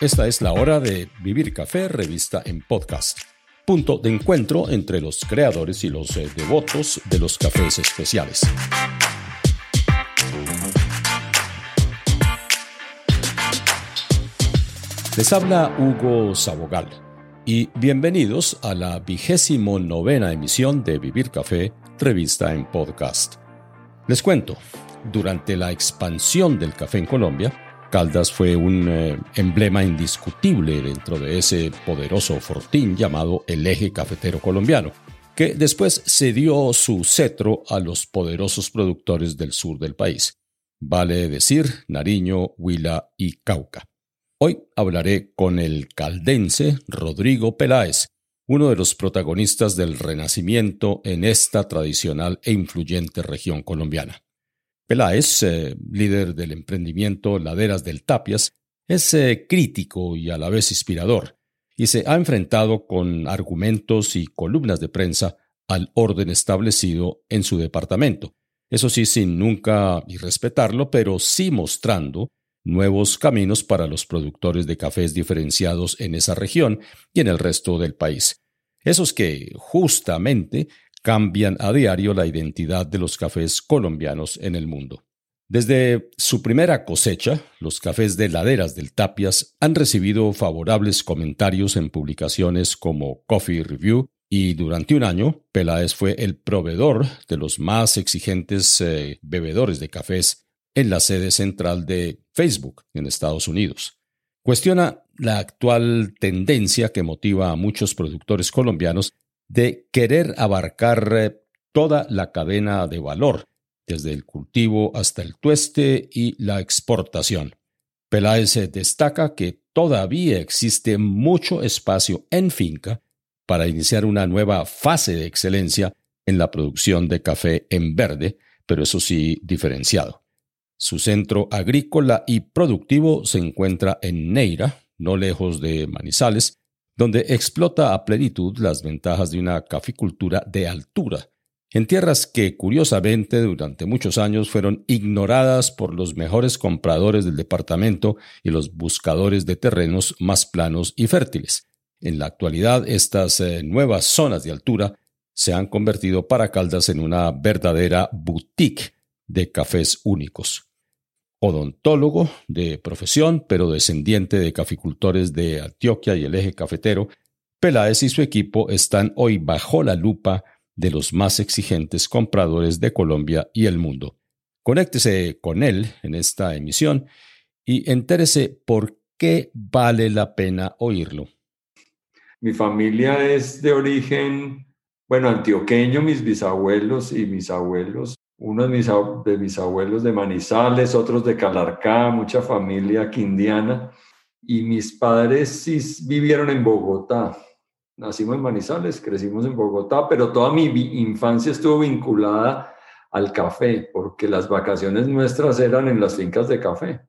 Esta es la hora de Vivir Café, revista en podcast. Punto de encuentro entre los creadores y los eh, devotos de los cafés especiales. Les habla Hugo Sabogal y bienvenidos a la vigésimo novena emisión de Vivir Café, revista en podcast. Les cuento, durante la expansión del café en Colombia, Caldas fue un eh, emblema indiscutible dentro de ese poderoso fortín llamado el eje cafetero colombiano, que después cedió su cetro a los poderosos productores del sur del país, vale decir Nariño, Huila y Cauca. Hoy hablaré con el caldense Rodrigo Peláez, uno de los protagonistas del renacimiento en esta tradicional e influyente región colombiana. Peláez, eh, líder del emprendimiento Laderas del Tapias, es eh, crítico y a la vez inspirador, y se ha enfrentado con argumentos y columnas de prensa al orden establecido en su departamento, eso sí sin nunca irrespetarlo, pero sí mostrando nuevos caminos para los productores de cafés diferenciados en esa región y en el resto del país. Esos que, justamente, cambian a diario la identidad de los cafés colombianos en el mundo. Desde su primera cosecha, los cafés de laderas del Tapias han recibido favorables comentarios en publicaciones como Coffee Review y durante un año Peláez fue el proveedor de los más exigentes eh, bebedores de cafés en la sede central de Facebook en Estados Unidos. Cuestiona la actual tendencia que motiva a muchos productores colombianos de querer abarcar eh, toda la cadena de valor, desde el cultivo hasta el tueste y la exportación. Peláez destaca que todavía existe mucho espacio en finca para iniciar una nueva fase de excelencia en la producción de café en verde, pero eso sí diferenciado. Su centro agrícola y productivo se encuentra en Neira, no lejos de Manizales, donde explota a plenitud las ventajas de una caficultura de altura, en tierras que curiosamente durante muchos años fueron ignoradas por los mejores compradores del departamento y los buscadores de terrenos más planos y fértiles. En la actualidad, estas eh, nuevas zonas de altura se han convertido para Caldas en una verdadera boutique de cafés únicos odontólogo de profesión, pero descendiente de caficultores de Antioquia y el eje cafetero, Peláez y su equipo están hoy bajo la lupa de los más exigentes compradores de Colombia y el mundo. Conéctese con él en esta emisión y entérese por qué vale la pena oírlo. Mi familia es de origen, bueno, antioqueño, mis bisabuelos y mis abuelos uno de mis, abuelos de Manizales, otros de Calarcá, mucha familia quindiana. Y mis padres vivieron en Bogotá. Nacimos en Manizales, crecimos en Bogotá, pero toda mi infancia estuvo vinculada al café, porque las vacaciones nuestras eran en las fincas de café.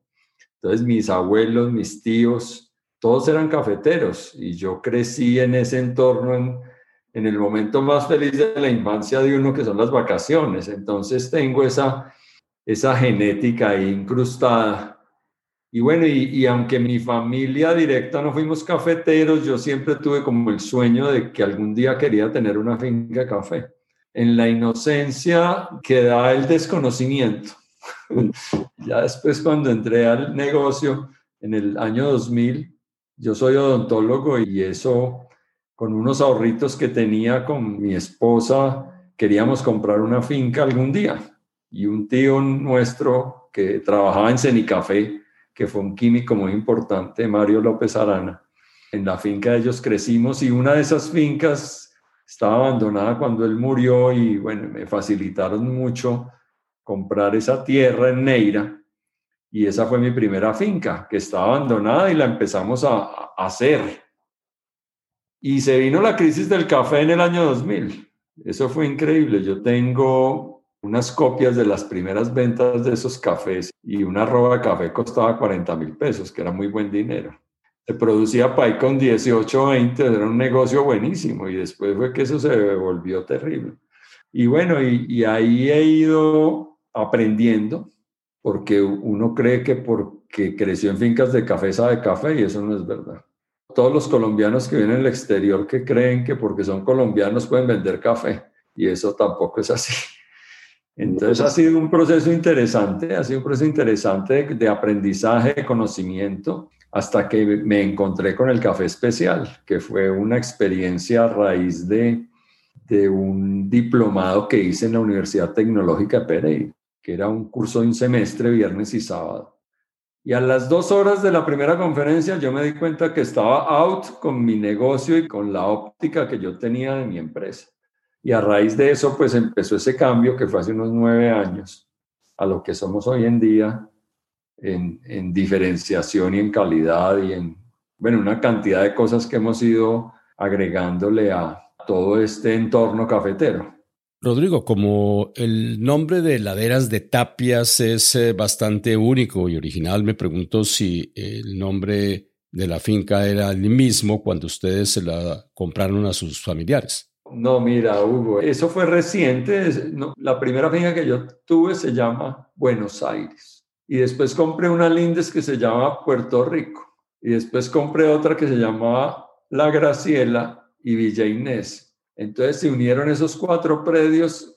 Entonces mis abuelos, mis tíos, todos eran cafeteros y yo crecí en ese entorno en, en el momento más feliz de la infancia de uno, que son las vacaciones. Entonces tengo esa, esa genética ahí incrustada. Y bueno, y, aunque mi familia directa no fuimos cafeteros, yo siempre tuve como el sueño de que algún día quería tener una finca de café. En la inocencia queda el desconocimiento. ya después cuando entré al negocio en el año 2000, yo soy odontólogo y eso con unos ahorritos que tenía con mi esposa, queríamos comprar una finca algún día. Y un tío nuestro que trabajaba en Cenicafé, que fue un químico muy importante, Mario López Arana, en la finca de ellos crecimos y una de esas fincas estaba abandonada cuando él murió y bueno, me facilitaron mucho comprar esa tierra en Neira. Y esa fue mi primera finca que estaba abandonada y la empezamos a, a hacer y se vino la crisis del café en el año 2000. Eso fue increíble. Yo tengo unas copias de las primeras ventas de esos cafés y una roba de café costaba 40 mil pesos, que era muy buen dinero. Se producía pay con 18 20, era un negocio buenísimo y después fue que eso se volvió terrible. Y bueno, y, ahí he ido aprendiendo porque uno cree que por que creció en fincas de café sabe café y eso no es verdad. Todos los colombianos que vienen del exterior que creen que porque son colombianos pueden vender café y eso tampoco es así. Entonces ha sido un proceso interesante, ha sido un proceso interesante de, aprendizaje, de conocimiento, hasta que me encontré con el café especial, que fue una experiencia a raíz de, de un diplomado que hice en la Universidad Tecnológica de Pereira, que era un curso de un semestre, viernes y sábado. Y a las dos horas de la primera conferencia yo me di cuenta que estaba out con mi negocio y con la óptica que yo tenía de mi empresa. Y a raíz de eso, pues empezó ese cambio que fue hace unos nueve años a lo que somos hoy en día en, en diferenciación y en calidad y en, bueno, una cantidad de cosas que hemos ido agregándole a todo este entorno cafetero. Rodrigo, como el nombre de laderas de tapias es eh, bastante único y original, me pregunto si el nombre de la finca era el mismo cuando ustedes se la compraron a sus familiares. No, mira, Hugo, eso fue reciente. la primera finca que yo tuve se llama Buenos Aires. Y después compré una Lindes que se llama Puerto Rico. Y después compré otra que se llamaba La Graciela y Villa Inés. Entonces se unieron esos cuatro predios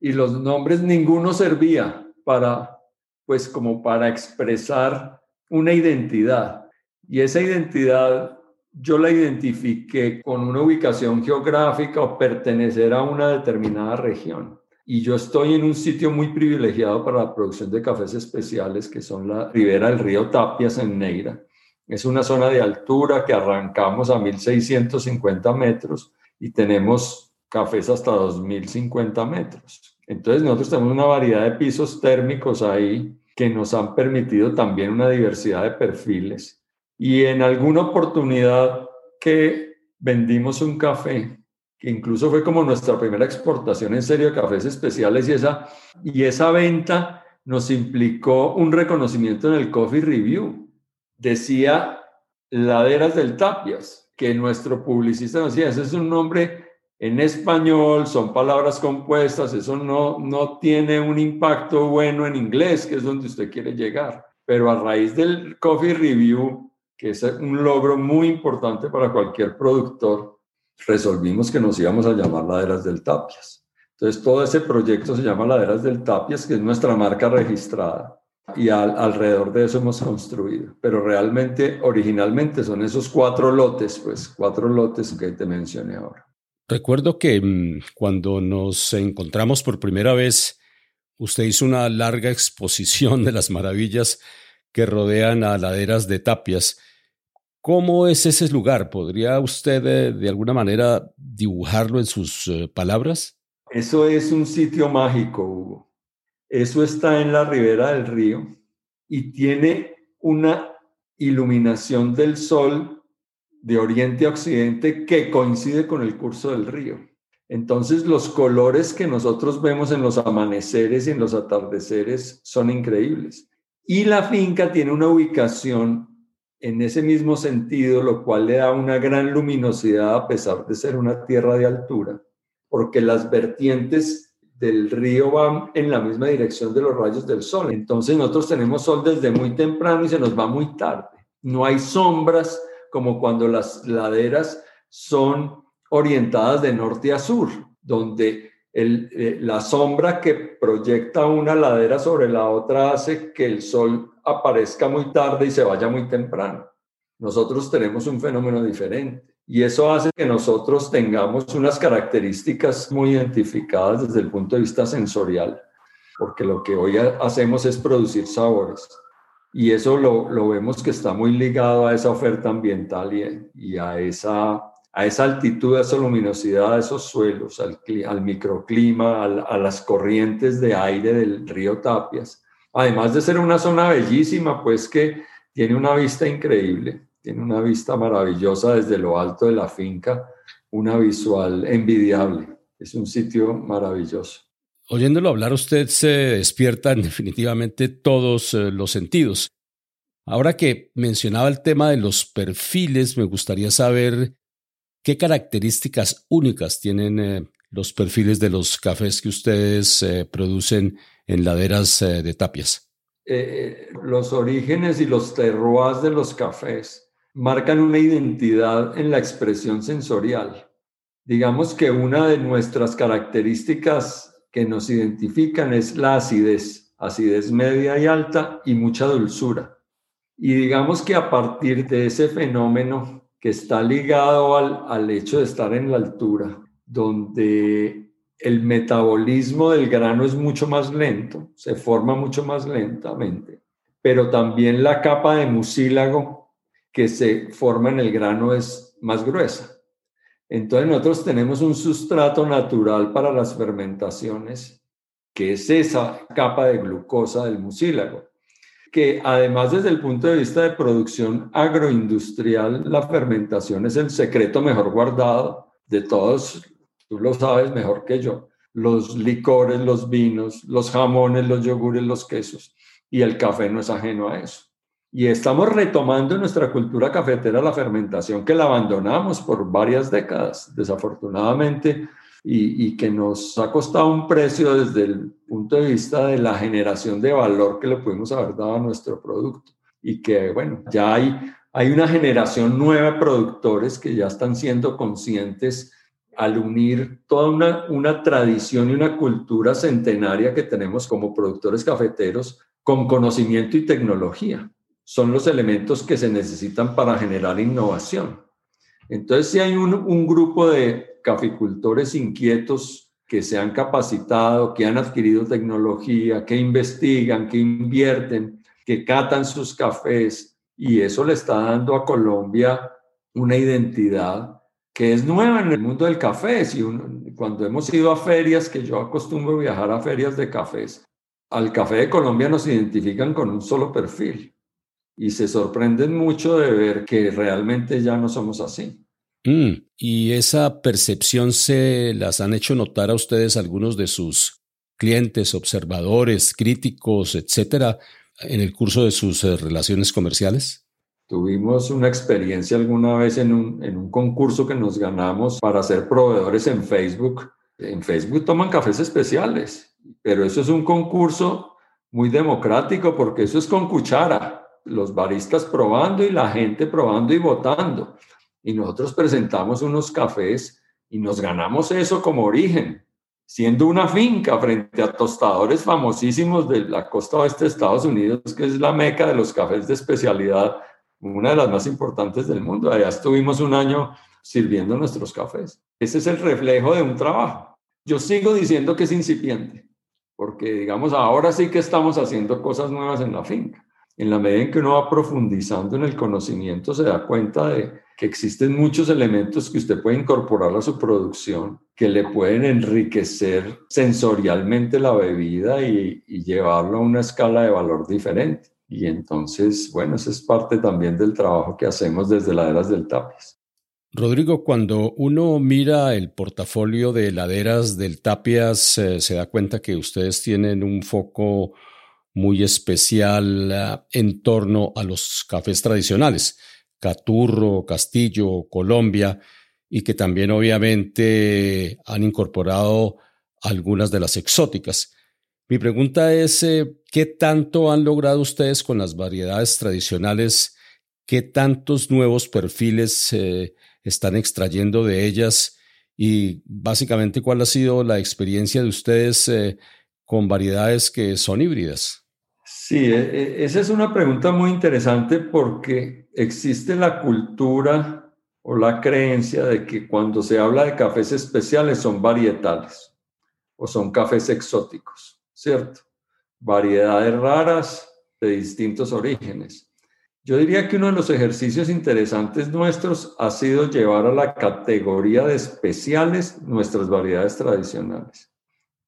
y los nombres ninguno servía para, pues como para expresar una identidad. Y esa identidad yo la identifiqué con una ubicación geográfica o pertenecer a una determinada región. Y yo estoy en un sitio muy privilegiado para la producción de cafés especiales, que son la ribera del río Tapias en Neira. Es una zona de altura que arrancamos a 1650 metros y tenemos cafés hasta 2050 metros. Entonces nosotros tenemos una variedad de pisos térmicos ahí que nos han permitido también una diversidad de perfiles. Y en alguna oportunidad que vendimos un café, que incluso fue como nuestra primera exportación en serio de cafés especiales y esa, y esa venta nos implicó un reconocimiento en el Coffee Review. Decía Laderas del Tapias que nuestro publicista decía, ese es un nombre en español, son palabras compuestas, eso no, no tiene un impacto bueno en inglés, que es donde usted quiere llegar. Pero a raíz del Coffee Review, que es un logro muy importante para cualquier productor, resolvimos que nos íbamos a llamar Laderas del Tapias. Entonces, todo ese proyecto se llama Laderas del Tapias, que es nuestra marca registrada y alrededor de eso hemos construido. Pero realmente, originalmente son esos cuatro lotes, pues cuatro lotes que te mencioné ahora. Recuerdo que mm, cuando nos encontramos por primera vez, usted hizo una larga exposición de las maravillas que rodean a laderas de tapias. ¿Cómo es ese lugar? ¿Podría usted eh, de alguna manera dibujarlo en sus eh, palabras? Eso es un sitio mágico, Hugo. Eso está en la ribera del río y tiene una iluminación del sol de oriente a occidente que coincide con el curso del río. Entonces los colores que nosotros vemos en los amaneceres y en los atardeceres son increíbles. Y la finca tiene una ubicación en ese mismo sentido, lo cual le da una gran luminosidad a pesar de ser una tierra de altura, porque las vertientes del río van en la misma dirección de los rayos del sol. Entonces nosotros tenemos sol desde muy temprano y se nos va muy tarde. No hay sombras como cuando las laderas son orientadas de norte a sur, donde eh, la sombra que proyecta una ladera sobre la otra hace que el sol aparezca muy tarde y se vaya muy temprano. Nosotros tenemos un fenómeno diferente. Y eso hace que nosotros tengamos unas características muy identificadas desde el punto de vista sensorial, porque lo que hoy hacemos es producir sabores. Y eso lo, lo vemos que está muy ligado a esa oferta ambiental y, a, esa, a esa altitud, a esa luminosidad de esos suelos, al microclima, a las corrientes de aire del río Tapias. Además de ser una zona bellísima, pues que tiene una vista increíble tiene una vista maravillosa desde lo alto de la finca, una visual envidiable. Es un sitio maravilloso. Oyéndolo hablar, usted se despierta definitivamente todos eh, los sentidos. Ahora que mencionaba el tema de los perfiles, me gustaría saber qué características únicas tienen eh, los perfiles de los cafés que ustedes eh, producen en laderas de tapias. los orígenes y los terroirs de los cafés marcan una identidad en la expresión sensorial. Digamos que una de nuestras características que nos identifican es la acidez, acidez media y alta y mucha dulzura. Y digamos que a partir de ese fenómeno que está ligado al, al hecho de estar en la altura, donde el metabolismo del grano es mucho más lento, se forma mucho más lentamente, pero también la capa de mucílago que se forma en el grano es más gruesa. Entonces nosotros tenemos un sustrato natural para las fermentaciones, que es esa capa de glucosa del mucílago, que además desde el punto de vista de producción agroindustrial, la fermentación es el secreto mejor guardado de todos tú lo sabes mejor que yo, los licores, los vinos, los jamones, los yogures, los quesos, y el café no es ajeno a eso. Y estamos retomando en nuestra cultura cafetera la fermentación que la abandonamos por varias décadas, desafortunadamente, y, y, que nos ha costado un precio desde el punto de vista de la generación de valor que le pudimos haber dado a nuestro producto. Y que, bueno, ya hay, hay una generación nueva de productores que ya están siendo conscientes al unir toda una, una tradición y una cultura centenaria que tenemos como productores cafeteros con conocimiento y tecnología. Son los elementos que se necesitan para generar innovación. Entonces, si hay un, grupo de caficultores inquietos que se han capacitado, que han adquirido tecnología, que investigan, que invierten, que catan sus cafés, y eso le está dando a Colombia una identidad que es nueva en el mundo del café. Si cuando hemos ido a ferias, que yo acostumbro viajar a ferias de cafés, al café de Colombia nos identifican con un solo perfil y se sorprenden mucho de ver que realmente ya no somos así. Mm, y esa percepción se las han hecho notar a ustedes algunos de sus clientes, observadores, críticos, etcétera, en el curso de sus eh, relaciones comerciales? Tuvimos una experiencia alguna vez en un, en un concurso que nos ganamos para ser proveedores en Facebook. En Facebook toman cafés especiales, pero eso es un concurso muy democrático porque eso es con cuchara, los baristas probando y la gente probando y votando. Y nosotros presentamos unos cafés y nos ganamos eso como origen, siendo una finca frente a tostadores famosísimos de la costa oeste de Estados Unidos, que es la meca de los cafés de especialidad una de las más importantes del mundo. Allá estuvimos un año sirviendo nuestros cafés. Ese es el reflejo de un trabajo. Yo sigo diciendo que es incipiente, porque digamos, ahora sí que estamos haciendo cosas nuevas en la finca. En la medida en que uno va profundizando en el conocimiento, se da cuenta de que existen muchos elementos que usted puede incorporar a su producción que le pueden enriquecer sensorialmente la bebida y, y llevarlo a una escala de valor diferente. Y entonces, bueno, eso es parte también del trabajo que hacemos desde Laderas del Tapias. Rodrigo, cuando uno mira el portafolio de Laderas del Tapias, eh, se da cuenta que ustedes tienen un foco muy especial eh, en torno a los cafés tradicionales, Caturro, Castillo, Colombia, y que también obviamente han incorporado algunas de las exóticas. Mi pregunta es, eh, ¿qué tanto han logrado ustedes con las variedades tradicionales? ¿Qué tantos nuevos perfiles eh, están extrayendo de ellas? Y básicamente, ¿cuál ha sido la experiencia de ustedes con variedades que son híbridas? Sí, e, e, esa es una pregunta muy interesante porque existe la cultura o la creencia de que cuando se habla de cafés especiales son varietales o son cafés exóticos. ¿cierto? Variedades raras de distintos orígenes. Yo diría que uno de los ejercicios interesantes nuestros ha sido llevar a la categoría de especiales nuestras variedades tradicionales.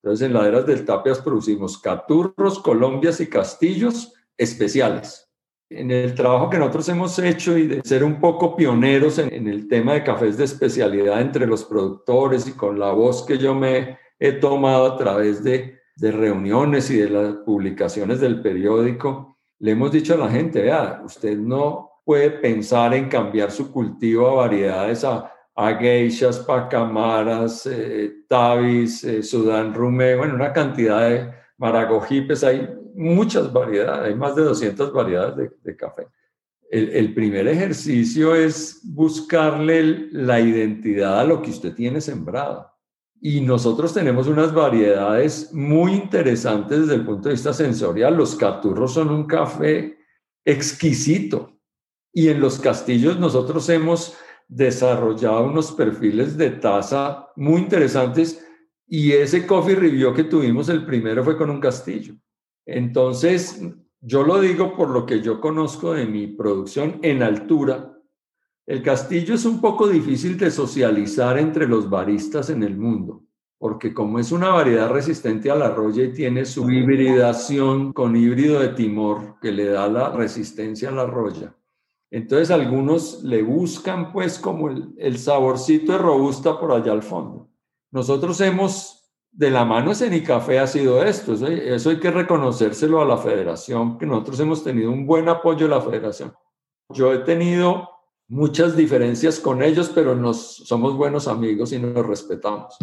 Entonces, en laderas del Tapias producimos caturros, colombias y castillos especiales. En el trabajo que nosotros hemos hecho y de ser un poco pioneros en, en el tema de cafés de especialidad entre los productores y con la voz que yo me he tomado a través de de reuniones y de las publicaciones del periódico, le hemos dicho a la gente, vea, usted no puede pensar en cambiar su cultivo a variedades, a, a geishas, pacamaras, eh, tabis, eh, sudán rumé, bueno, una cantidad de maragojipes, hay muchas variedades, hay más de 200 variedades de, café. El, el, primer ejercicio es buscarle la identidad a lo que usted tiene sembrado. Y nosotros tenemos unas variedades muy interesantes desde el punto de vista sensorial. Los caturros son un café exquisito. Y en los castillos nosotros hemos desarrollado unos perfiles de taza muy interesantes y ese coffee review que tuvimos el primero fue con un castillo. Entonces, yo lo digo por lo que yo conozco de mi producción en altura. El castillo es un poco difícil de socializar entre los baristas en el mundo, porque como es una variedad resistente a la roya y tiene su hibridación con híbrido de Timor que le da la resistencia a la roya, entonces algunos le buscan pues como el, saborcito de robusta por allá al fondo. Nosotros hemos, de la mano Café ha sido esto, eso, eso hay que reconocérselo a la federación, que nosotros hemos tenido un buen apoyo de la federación. Yo he tenido muchas diferencias con ellos, pero nos somos buenos amigos y nos respetamos.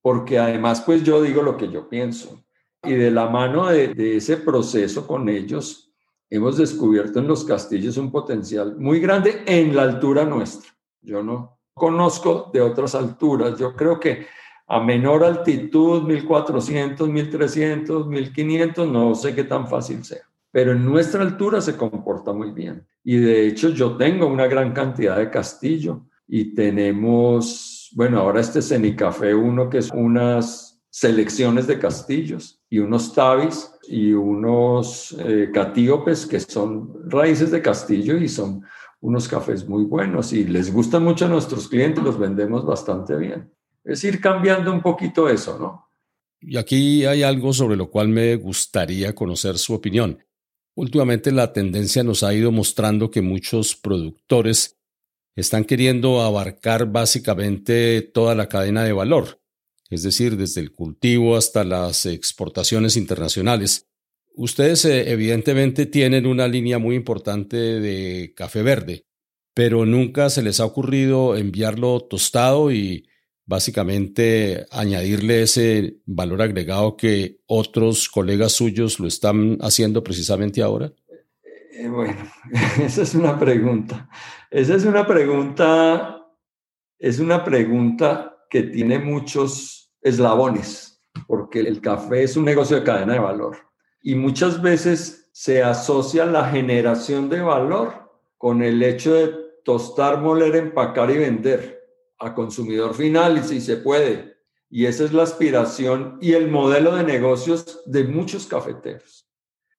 Porque además, pues yo digo lo que yo pienso. Y de la mano de, de ese proceso con ellos, hemos descubierto en los castillos un potencial muy grande en la altura nuestra. Yo no conozco de otras alturas. Yo creo que a menor altitud, 1400, 1300, 1500, no sé qué tan fácil sea. Pero en nuestra altura se comporta muy bien. Y de hecho yo tengo una gran cantidad de castillo y tenemos, bueno, ahora este Cenicafé 1 que es unas selecciones de castillos y unos tabis y unos eh, catíopes que son raíces de castillo y son unos cafés muy buenos y les gustan mucho a nuestros clientes, los vendemos bastante bien. Es ir cambiando un poquito eso, ¿no? Y aquí hay algo sobre lo cual me gustaría conocer su opinión. Últimamente la tendencia nos ha ido mostrando que muchos productores están queriendo abarcar básicamente toda la cadena de valor es decir, desde el cultivo hasta las exportaciones internacionales. Ustedes eh, evidentemente tienen una línea muy importante de café verde, pero nunca se les ha ocurrido enviarlo tostado y básicamente añadirle ese valor agregado que otros colegas suyos lo están haciendo precisamente ahora? Eh, bueno, esa es una pregunta. Esa es una pregunta, es una pregunta que tiene muchos eslabones, porque el café es un negocio de cadena de valor. Y muchas veces se asocia la generación de valor con el hecho de tostar, moler, empacar y vender a consumidor final, y si se puede. Y esa es la aspiración y el modelo de negocios de muchos cafeteros.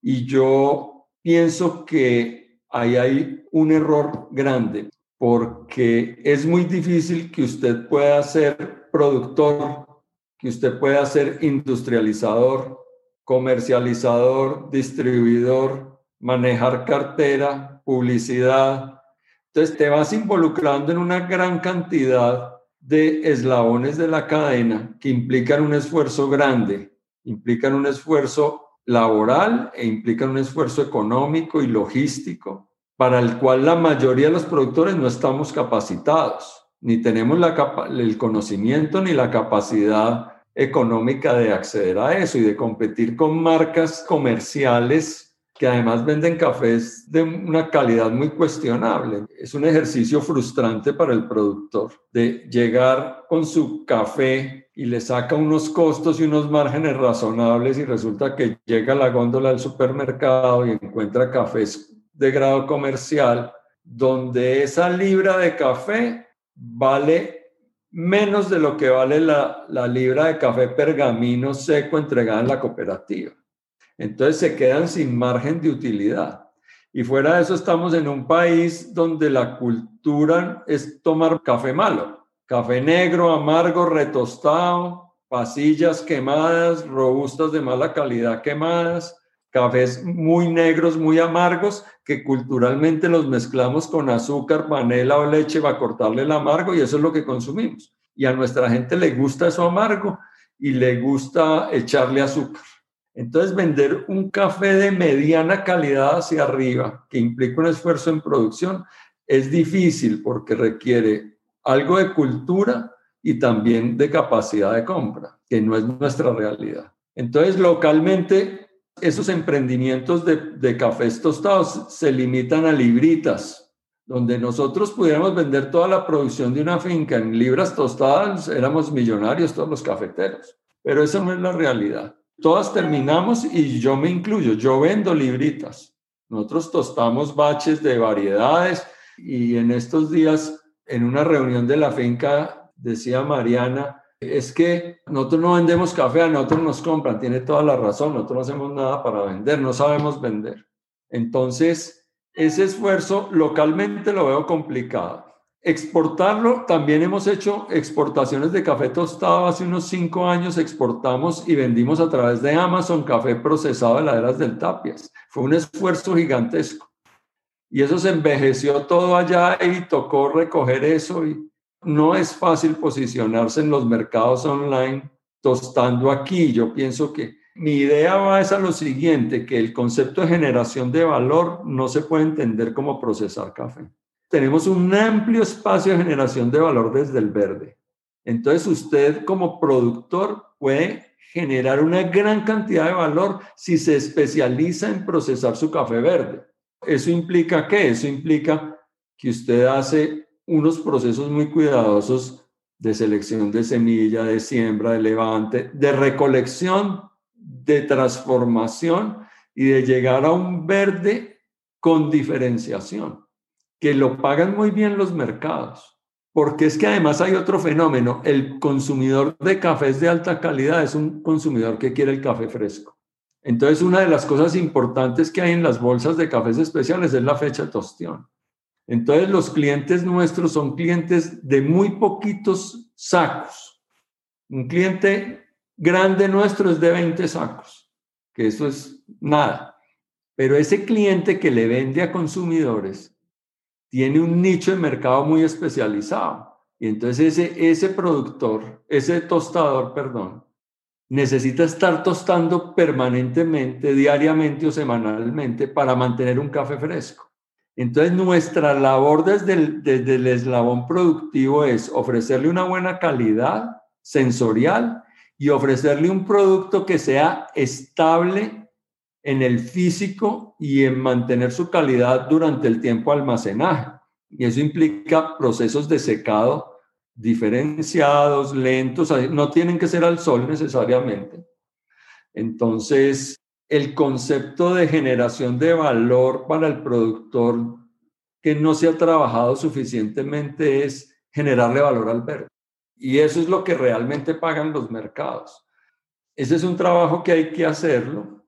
Y yo pienso que ahí hay un error grande porque es muy difícil que usted pueda ser productor, que usted pueda ser industrializador, comercializador, distribuidor, manejar cartera, publicidad. Entonces te vas involucrando en una gran cantidad de eslabones de la cadena que implican un esfuerzo grande, implican un esfuerzo laboral e implican un esfuerzo económico y logístico para el cual la mayoría de los productores no estamos capacitados, ni tenemos el conocimiento ni la capacidad económica de acceder a eso y de competir con marcas comerciales que además venden cafés de una calidad muy cuestionable. Es un ejercicio frustrante para el productor de llegar con su café y le saca unos costos y unos márgenes razonables y resulta que llega a la góndola del supermercado y encuentra cafés de grado comercial donde esa libra de café vale menos de lo que vale la, libra de café pergamino seco entregada en la cooperativa. Entonces se quedan sin margen de utilidad. Y fuera de eso estamos en un país donde la cultura es tomar café malo, café negro, amargo, retostado, pasillas quemadas, robustas de mala calidad quemadas, cafés muy negros, muy amargos, que culturalmente los mezclamos con azúcar, panela o leche para cortarle el amargo y eso es lo que consumimos. Y a nuestra gente le gusta eso amargo y le gusta echarle azúcar. Entonces, vender un café de mediana calidad hacia arriba, que implica un esfuerzo en producción, es difícil porque requiere algo de cultura y también de capacidad de compra, que no es nuestra realidad. Entonces, localmente esos emprendimientos de, de cafés tostados se limitan a libritas, donde nosotros pudiéramos vender toda la producción de una finca en libras tostadas, éramos millonarios todos los cafeteros. Pero eso no es la realidad. Todas terminamos y yo me incluyo, yo vendo libritas. Nosotros tostamos baches de variedades y en estos días, en una reunión de la finca, decía Mariana, es que nosotros no vendemos café, a nosotros nos compran, tiene toda la razón, nosotros no hacemos nada para vender, no sabemos vender. Entonces, ese esfuerzo localmente lo veo complicado. Exportarlo, también hemos hecho exportaciones de café tostado. Hace unos cinco años exportamos y vendimos a través de Amazon café procesado de laderas del Tapias. Fue un esfuerzo gigantesco. Y eso se envejeció todo allá y tocó recoger eso. Y no es fácil posicionarse en los mercados online tostando aquí. Yo pienso que mi idea va a lo siguiente, que el concepto de generación de valor no se puede entender como procesar café. Tenemos un amplio espacio de generación de valor desde el verde. Entonces usted como productor puede generar una gran cantidad de valor si se especializa en procesar su café verde. ¿Eso implica qué? Eso implica que usted hace unos procesos muy cuidadosos de selección de semilla, de siembra, de levante, de recolección, de transformación y de llegar a un verde con diferenciación, que lo pagan muy bien los mercados. Porque es que además hay otro fenómeno, el consumidor de cafés de alta calidad es un consumidor que quiere el café fresco. Entonces, una de las cosas importantes que hay en las bolsas de cafés especiales es la fecha de tostión. Entonces los clientes nuestros son clientes de muy poquitos sacos. Un cliente grande nuestro es de 20 sacos, que eso es nada. Pero ese cliente que le vende a consumidores tiene un nicho de mercado muy especializado. Y entonces ese, ese productor, ese tostador, perdón, necesita estar tostando permanentemente, diariamente o semanalmente para mantener un café fresco. Entonces, nuestra labor desde el, eslabón productivo es ofrecerle una buena calidad sensorial y ofrecerle un producto que sea estable en el físico y en mantener su calidad durante el tiempo de almacenaje. Y eso implica procesos de secado diferenciados, lentos, no tienen que ser al sol necesariamente. Entonces, el concepto de generación de valor para el productor que no se ha trabajado suficientemente es generarle valor al verde. Y eso es lo que realmente pagan los mercados. Ese es un trabajo que hay que hacerlo.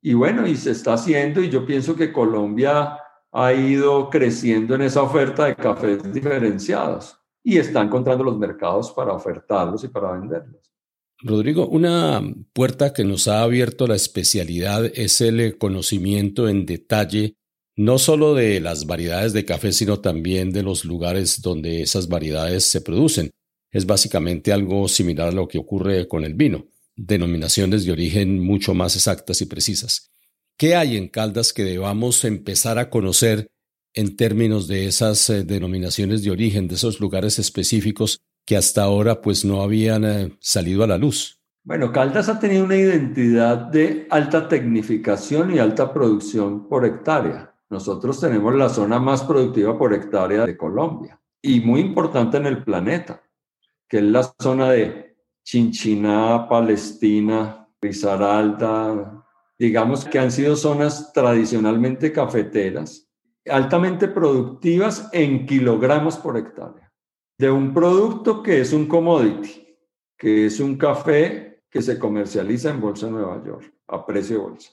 Y bueno, y se está haciendo y yo pienso que Colombia ha ido creciendo en esa oferta de cafés diferenciados y está encontrando los mercados para ofertarlos y para venderlos. Rodrigo, una puerta que nos ha abierto la especialidad es el conocimiento en detalle no solo de las variedades de café, sino también de los lugares donde esas variedades se producen. Es básicamente algo similar a lo que ocurre con el vino, denominaciones de origen mucho más exactas y precisas. ¿Qué hay en Caldas que debamos empezar a conocer en términos de esas eh, denominaciones de origen, de esos lugares específicos que hasta ahora pues no habían eh, salido a la luz. Bueno, Caldas ha tenido una identidad de alta tecnificación y alta producción por hectárea. Nosotros tenemos la zona más productiva por hectárea de Colombia y muy importante en el planeta, que es la zona de Chinchiná, Palestina, Risaralda, digamos que han sido zonas tradicionalmente cafeteras, altamente productivas en kilogramos por hectárea de un producto que es un commodity, que es un café que se comercializa en Bolsa de Nueva York a precio bolsa.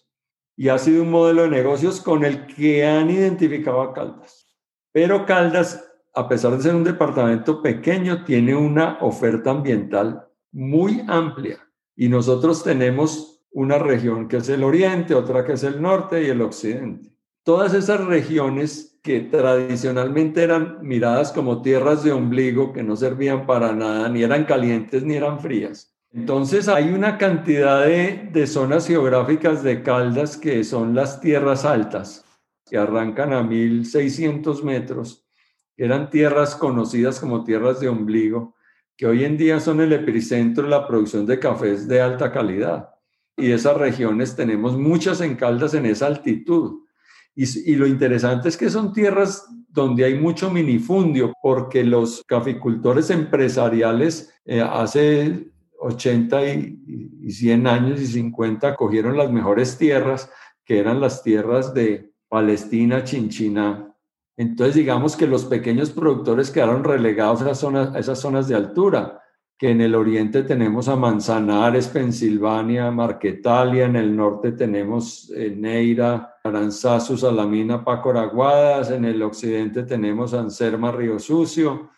Y ha sido un modelo de negocios con el que han identificado a Caldas. Pero Caldas, a pesar de ser un departamento pequeño, tiene una oferta ambiental muy amplia. Y nosotros tenemos una región que es el oriente, otra que es el norte y el occidente. Todas esas regiones que tradicionalmente eran miradas como tierras de ombligo que no servían para nada, ni eran calientes ni eran frías. Entonces hay una cantidad de, de zonas geográficas de Caldas que son las tierras altas, que arrancan a 1600 metros, eran tierras conocidas como tierras de ombligo, que hoy en día son el epicentro de la producción de cafés de alta calidad. y esas regiones tenemos muchas encaldas en esa altitud. Y, lo interesante es que son tierras donde hay mucho minifundio, porque los caficultores empresariales eh, hace 80 y, y 100 años y 50 cogieron las mejores tierras, que eran las tierras de Palestina, Chinchina. Entonces digamos que los pequeños productores quedaron relegados a, a esas zonas de altura que en el oriente tenemos a Manzanares, Pensilvania, Marquetalia, en el norte tenemos eh, Neira, Aranzazu, Salamina, Pacoraguadas, en el occidente tenemos Anserma, Río Sucio,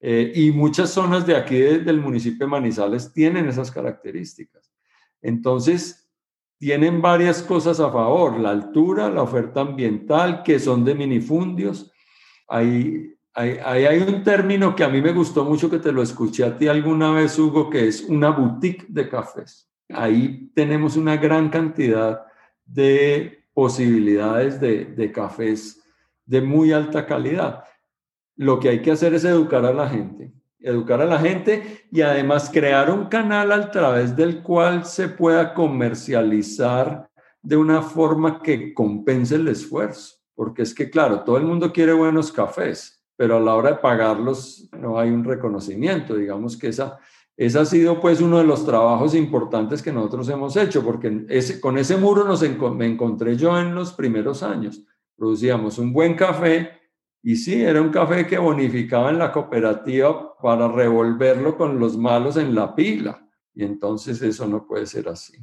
eh, y muchas zonas de aquí del municipio de Manizales tienen esas características. Entonces, tienen varias cosas a favor, la altura, la oferta ambiental, que son de minifundios, hay Ahí, hay un término que a mí me gustó mucho que te lo escuché a ti alguna vez, Hugo, que es una boutique de cafés. Ahí tenemos una gran cantidad de posibilidades de, de cafés de muy alta calidad. Lo que hay que hacer es educar a la gente, educar a la gente y además crear un canal a través del cual se pueda comercializar de una forma que compense el esfuerzo. Porque es que, claro, todo el mundo quiere buenos cafés, pero a la hora de pagarlos no hay un reconocimiento. Digamos que esa, ese ha sido pues uno de los trabajos importantes que nosotros hemos hecho, porque ese, con ese muro nos me encontré yo en los primeros años. Producíamos un buen café y sí, era un café que bonificaba en la cooperativa para revolverlo con los malos en la pila. Y entonces eso no puede ser así.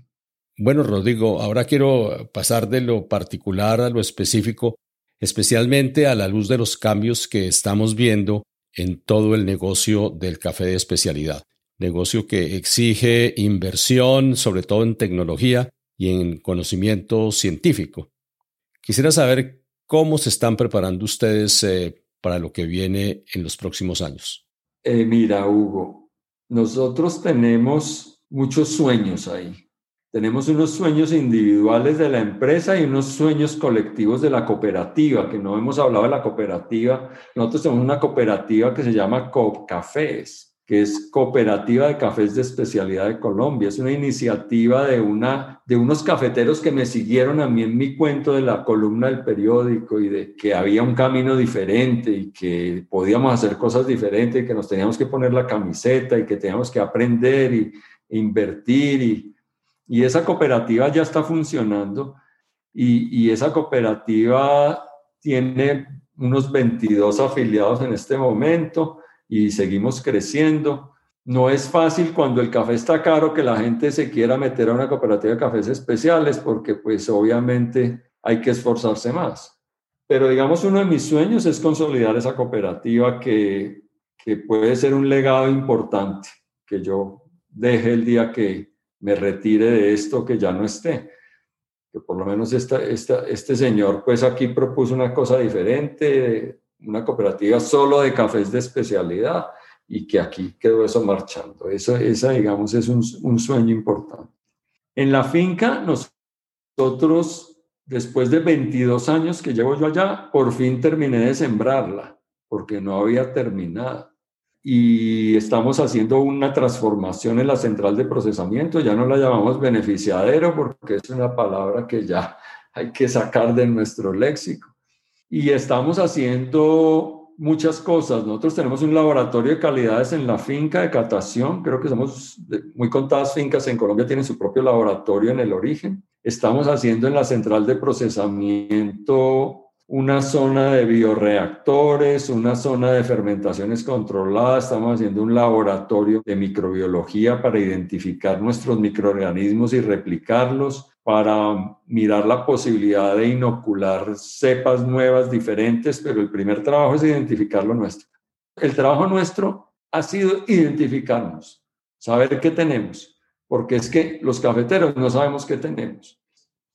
Bueno, Rodrigo, ahora quiero pasar de lo particular a lo específico especialmente a la luz de los cambios que estamos viendo en todo el negocio del café de especialidad, negocio que exige inversión, sobre todo en tecnología y en conocimiento científico. Quisiera saber cómo se están preparando ustedes eh, para lo que viene en los próximos años. Eh, mira, Hugo, nosotros tenemos muchos sueños ahí. Tenemos unos sueños individuales de la empresa y unos sueños colectivos de la cooperativa, que no hemos hablado de la cooperativa. Nosotros tenemos una cooperativa que se llama COP Cafés, que es Cooperativa de Cafés de Especialidad de Colombia. Es una iniciativa de, una, de unos cafeteros que me siguieron a mí en mi cuento de la columna del periódico y de que había un camino diferente y que podíamos hacer cosas diferentes y que nos teníamos que poner la camiseta y que teníamos que aprender y invertir y y esa cooperativa ya está funcionando y, esa cooperativa tiene unos 22 afiliados en este momento y seguimos creciendo. No es fácil cuando el café está caro que la gente se quiera meter a una cooperativa de cafés especiales porque pues obviamente hay que esforzarse más. Pero digamos, uno de mis sueños es consolidar esa cooperativa que, que puede ser un legado importante que yo deje el día que, me retire de esto que ya no esté. Que por lo menos esta, este señor pues aquí propuso una cosa diferente, una cooperativa solo de cafés de especialidad y que aquí quedó eso marchando. Eso, esa, digamos, es un, un sueño importante. En la finca, nosotros, después de 22 años que llevo yo allá, por fin terminé de sembrarla, porque no había terminado y estamos haciendo una transformación en la central de procesamiento. Ya no la llamamos beneficiadero porque es una palabra que ya hay que sacar de nuestro léxico. Y estamos haciendo muchas cosas. Nosotros tenemos un laboratorio de calidades en la finca de catación. Creo que somos muy contadas fincas en Colombia tienen su propio laboratorio en el origen. Estamos haciendo en la central de procesamiento una zona de bioreactores, una zona de fermentaciones controladas, estamos haciendo un laboratorio de microbiología para identificar nuestros microorganismos y replicarlos, para mirar la posibilidad de inocular cepas nuevas diferentes, pero el primer trabajo es identificar lo nuestro. El trabajo nuestro ha sido identificarnos, saber qué tenemos, porque es que los cafeteros no sabemos qué tenemos.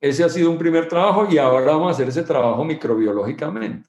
Ese ha sido un primer trabajo y ahora vamos a hacer ese trabajo microbiológicamente.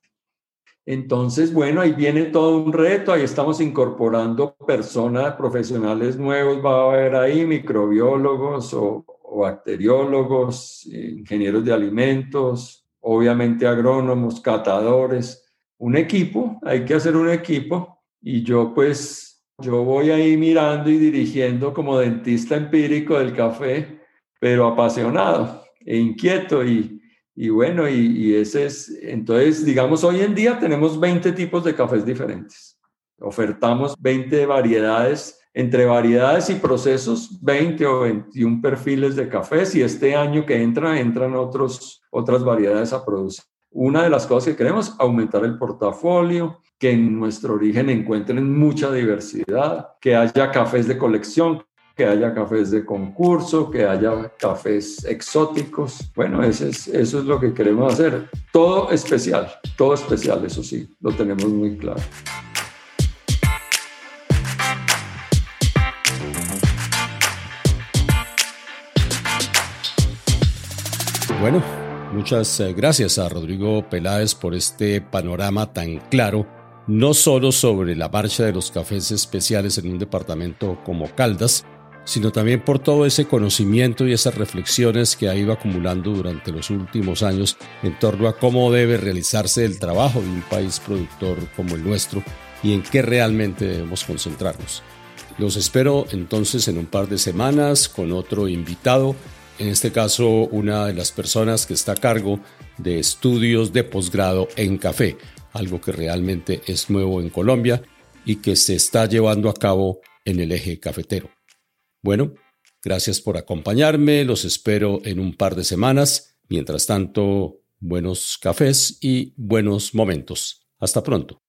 Entonces, bueno, ahí viene todo un reto, ahí estamos incorporando personas, profesionales nuevos, va a haber ahí microbiólogos o, bacteriólogos, ingenieros de alimentos, obviamente agrónomos, catadores, un equipo, hay que hacer un equipo y yo pues, yo voy ahí mirando y dirigiendo como dentista empírico del café pero apasionado e inquieto y, y bueno, y, ese es, entonces, digamos, hoy en día tenemos 20 tipos de cafés diferentes. Ofertamos 20 variedades, entre variedades y procesos, 20 o 21 perfiles de cafés y este año que entra, entran otros, otras variedades a producir. Una de las cosas que queremos aumentar el portafolio, que en nuestro origen encuentren mucha diversidad, que haya cafés de colección, que haya cafés de concurso, que haya cafés exóticos. Bueno, eso es, eso es lo que queremos hacer. Todo especial, todo especial, eso sí, lo tenemos muy claro. Bueno, muchas eh, gracias a Rodrigo Peláez por este panorama tan claro, no solo sobre la marcha de los cafés especiales en un departamento como Caldas, sino también por todo ese conocimiento y esas reflexiones que ha ido acumulando durante los últimos años en torno a cómo debe realizarse el trabajo de un país productor como el nuestro y en qué realmente debemos concentrarnos. Los espero entonces en un par de semanas con otro invitado, en este caso una de las personas que está a cargo de estudios de posgrado en café, algo que realmente es nuevo en Colombia y que se está llevando a cabo en el eje cafetero. Bueno, gracias por acompañarme, los espero en un par de semanas. Mientras tanto, buenos cafés y buenos momentos. Hasta pronto.